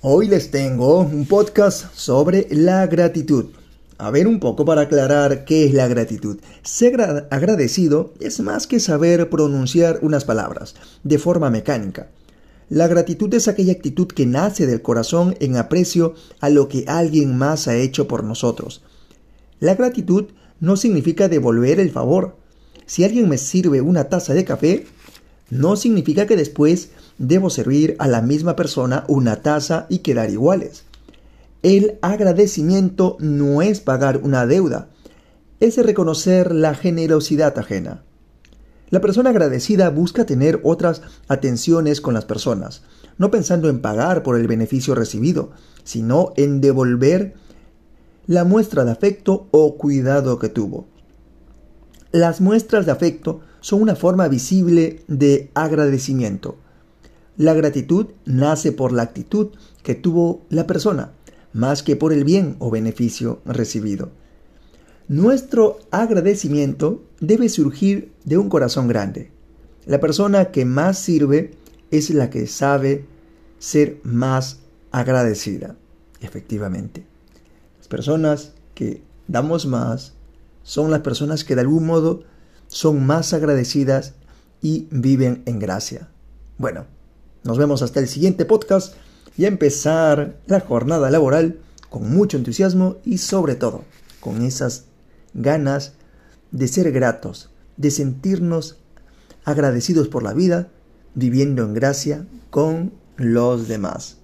Hoy les tengo un podcast sobre la gratitud. A ver un poco para aclarar qué es la gratitud. Ser agradecido es más que saber pronunciar unas palabras de forma mecánica. La gratitud es aquella actitud que nace del corazón en aprecio a lo que alguien más ha hecho por nosotros. La gratitud no significa devolver el favor. Si alguien me sirve una taza de café, no significa que después debo servir a la misma persona una taza y quedar iguales. El agradecimiento no es pagar una deuda, es reconocer la generosidad ajena. La persona agradecida busca tener otras atenciones con las personas, no pensando en pagar por el beneficio recibido, sino en devolver la muestra de afecto o cuidado que tuvo. Las muestras de afecto son una forma visible de agradecimiento. La gratitud nace por la actitud que tuvo la persona, más que por el bien o beneficio recibido. Nuestro agradecimiento debe surgir de un corazón grande. La persona que más sirve es la que sabe ser más agradecida. Efectivamente, las personas que damos más son las personas que de algún modo son más agradecidas y viven en gracia. Bueno, nos vemos hasta el siguiente podcast y a empezar la jornada laboral con mucho entusiasmo y sobre todo con esas ganas de ser gratos, de sentirnos agradecidos por la vida, viviendo en gracia con los demás.